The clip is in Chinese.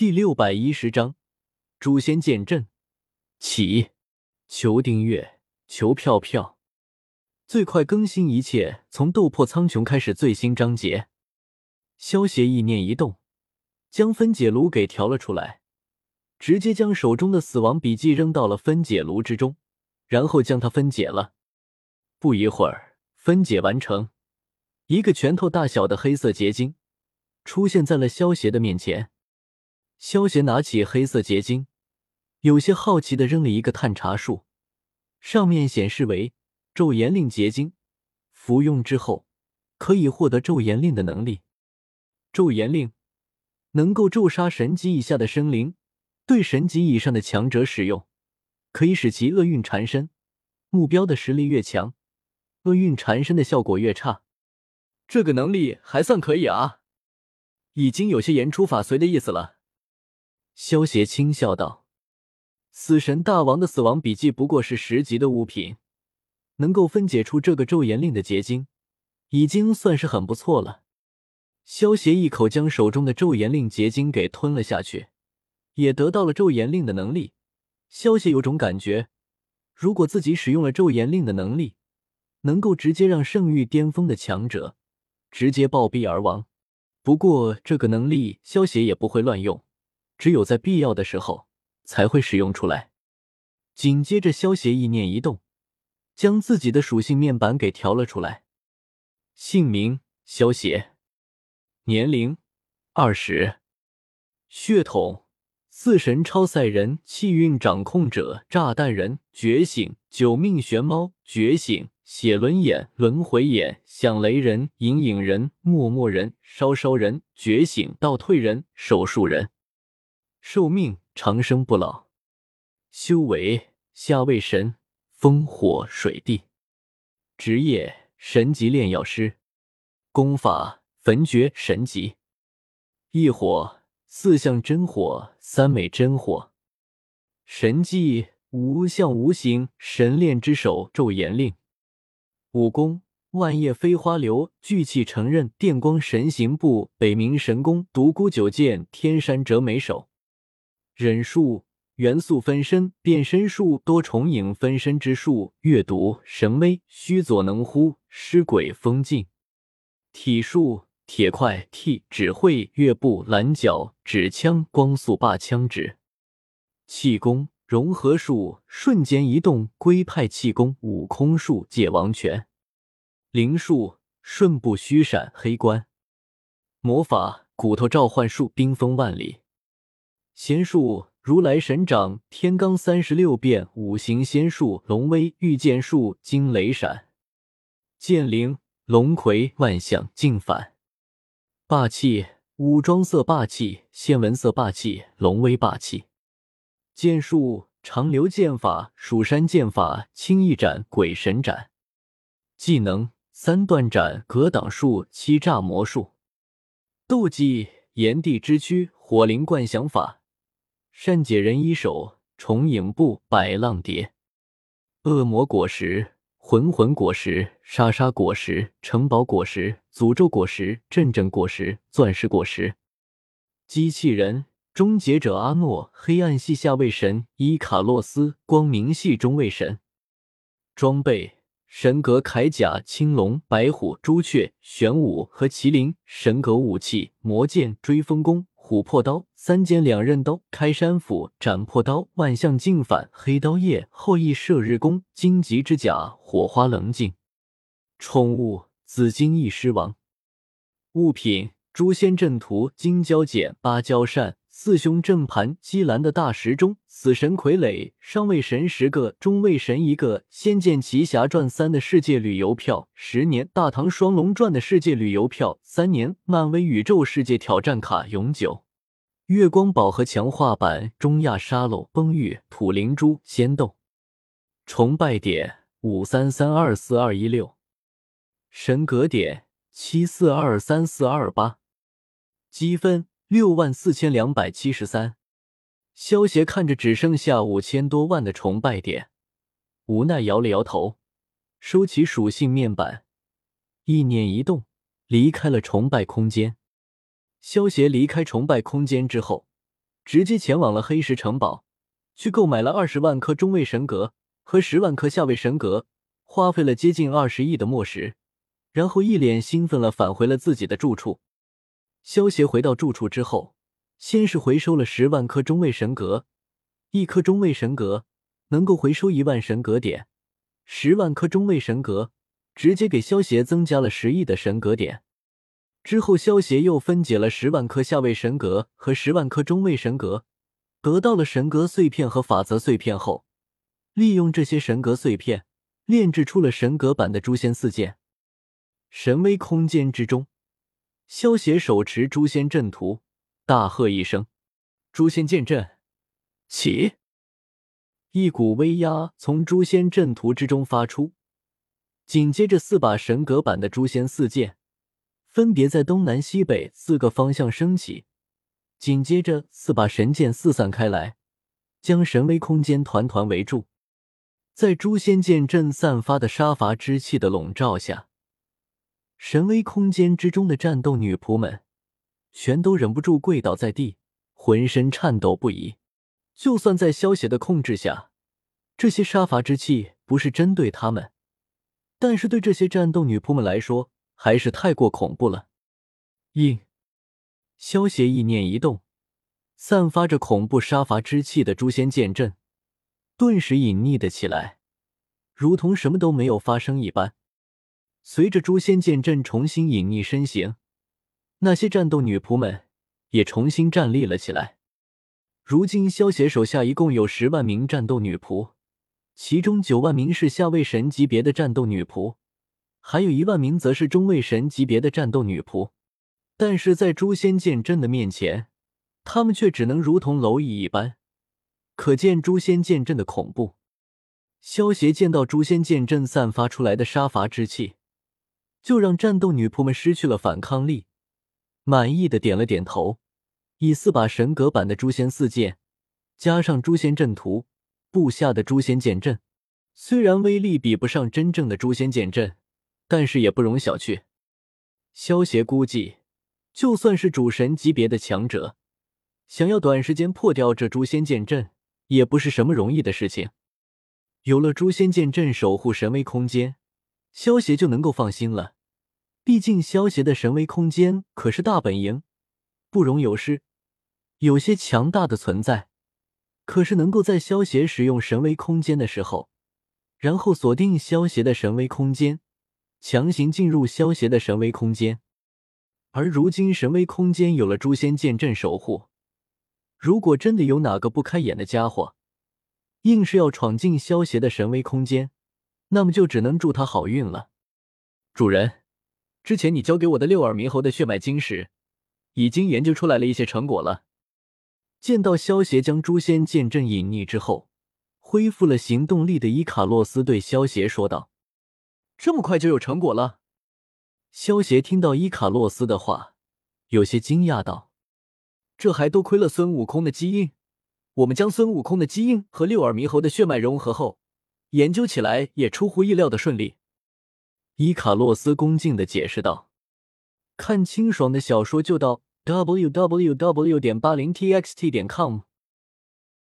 第六百一十章，诛仙剑阵。起，求订阅，求票票，最快更新一切从斗破苍穹开始最新章节。萧协意念一动，将分解炉给调了出来，直接将手中的死亡笔记扔到了分解炉之中，然后将它分解了。不一会儿，分解完成，一个拳头大小的黑色结晶出现在了萧协的面前。萧协拿起黑色结晶，有些好奇的扔了一个探查术，上面显示为咒言令结晶，服用之后可以获得咒言令的能力。咒言令能够咒杀神级以下的生灵，对神级以上的强者使用，可以使其厄运缠身。目标的实力越强，厄运缠身的效果越差。这个能力还算可以啊，已经有些言出法随的意思了。萧协轻笑道：“死神大王的死亡笔记不过是十级的物品，能够分解出这个咒言令的结晶，已经算是很不错了。”萧协一口将手中的咒言令结晶给吞了下去，也得到了咒言令的能力。萧协有种感觉，如果自己使用了咒言令的能力，能够直接让圣域巅峰的强者直接暴毙而亡。不过这个能力，萧协也不会乱用。只有在必要的时候才会使用出来。紧接着，萧协意念一动，将自己的属性面板给调了出来。姓名：萧协，年龄：二十，血统：四神超赛人、气运掌控者、炸弹人、觉醒、九命玄猫、觉醒、血轮眼、轮回眼、响雷人、隐隐人、默默人、烧烧人、觉醒、倒退人、手术人。寿命长生不老，修为下位神，风火水地，职业神级炼药师，功法焚诀神级，异火四象真火，三昧真火，神技无相无形神炼之手咒言令，武功万叶飞花流聚气成刃电光神行步北冥神功独孤九剑天山折梅手。忍术、元素分身、变身术、多重影分身之术、阅读、神威、虚佐能乎、尸鬼封禁、体术、铁块、替指挥、月步、蓝角、指枪、光速霸枪指、气功、融合术、瞬间移动、龟派气功、悟空术、界王拳、灵术、瞬步虚闪、黑关、魔法、骨头召唤术、冰封万里。仙术：如来神掌、天罡三十六变、五行仙术、龙威、御剑术、惊雷闪、剑灵、龙葵、万象镜反、霸气、武装色霸气、线纹色霸气、龙威霸气。剑术：长流剑法、蜀山剑法、轻易斩、鬼神斩。技能：三段斩、格挡术、欺诈魔术。斗技：炎帝之躯、火灵灌降法。善解人一手，重影步，百浪蝶，恶魔果实，魂魂果实，沙沙果实，城堡果实，诅咒果实，阵阵果实，钻石果实。机器人，终结者阿诺，黑暗系下位神伊卡洛斯，光明系中位神。装备：神格铠甲，青龙、白虎、朱雀、玄武和麒麟。神格武器：魔剑，追风弓。琥珀刀、三尖两刃刀、开山斧、斩破刀、万象镜反、黑刀叶、后羿射日弓、荆棘之甲、火花棱镜。宠物：紫金翼狮王。物品：诛仙阵图、金蛟剪、芭蕉扇、四雄阵盘、击蓝的大时钟、死神傀儡、上位神十个、中位神一个、仙剑奇侠传三的世界旅游票十年、大唐双龙传的世界旅游票三年、漫威宇宙世界挑战卡永久。月光宝盒强化版：中亚沙漏、崩玉、土灵珠、仙豆。崇拜点：五三三二四二一六。神格点：七四二三四二八。积分：六万四千两百七十三。萧协看着只剩下五千多万的崇拜点，无奈摇了摇头，收起属性面板，意念一动，离开了崇拜空间。萧协离开崇拜空间之后，直接前往了黑石城堡，去购买了二十万颗中位神格和十万颗下位神格，花费了接近二十亿的墨石，然后一脸兴奋了返回了自己的住处。萧协回到住处之后，先是回收了十万颗中位神格，一颗中位神格能够回收一万神格点，十万颗中位神格。直接给萧协增加了十亿的神格点，之后萧协又分解了十万颗下位神格和十万颗中位神格，得到了神格碎片和法则碎片后，利用这些神格碎片炼制出了神格版的诛仙四剑。神威空间之中，萧协手持诛仙阵图，大喝一声：“诛仙剑阵，起！”一股威压从诛仙阵图之中发出。紧接着，四把神格版的诛仙四剑分别在东南西北四个方向升起。紧接着，四把神剑四散开来，将神威空间团团围住。在诛仙剑阵散发的杀伐之气的笼罩下，神威空间之中的战斗女仆们全都忍不住跪倒在地，浑身颤抖不已。就算在萧邪的控制下，这些杀伐之气不是针对他们。但是对这些战斗女仆们来说，还是太过恐怖了。应萧协意念一动，散发着恐怖杀伐之气的诛仙剑阵顿时隐匿的起来，如同什么都没有发生一般。随着诛仙剑阵重新隐匿身形，那些战斗女仆们也重新站立了起来。如今萧协手下一共有十万名战斗女仆。其中九万名是下位神级别的战斗女仆，还有一万名则是中位神级别的战斗女仆。但是在诛仙剑阵的面前，他们却只能如同蝼蚁一般，可见诛仙剑阵的恐怖。萧协见到诛仙剑阵散发出来的杀伐之气，就让战斗女仆们失去了反抗力，满意的点了点头，以四把神格版的诛仙四剑，加上诛仙阵图。布下的诛仙剑阵虽然威力比不上真正的诛仙剑阵，但是也不容小觑。萧协估计，就算是主神级别的强者，想要短时间破掉这诛仙剑阵，也不是什么容易的事情。有了诛仙剑阵守护神威空间，萧协就能够放心了。毕竟萧协的神威空间可是大本营，不容有失。有些强大的存在。可是能够在萧协使用神威空间的时候，然后锁定萧协的神威空间，强行进入萧协的神威空间。而如今神威空间有了诛仙剑阵守护，如果真的有哪个不开眼的家伙，硬是要闯进萧协的神威空间，那么就只能祝他好运了。主人，之前你交给我的六耳猕猴的血脉晶石，已经研究出来了一些成果了。见到萧协将诛仙剑阵隐匿之后，恢复了行动力的伊卡洛斯对萧协说道：“这么快就有成果了？”萧协听到伊卡洛斯的话，有些惊讶道：“这还多亏了孙悟空的基因。我们将孙悟空的基因和六耳猕猴的血脉融合后，研究起来也出乎意料的顺利。”伊卡洛斯恭敬的解释道：“看清爽的小说就到。” w w w. 点八零 t x t 点 com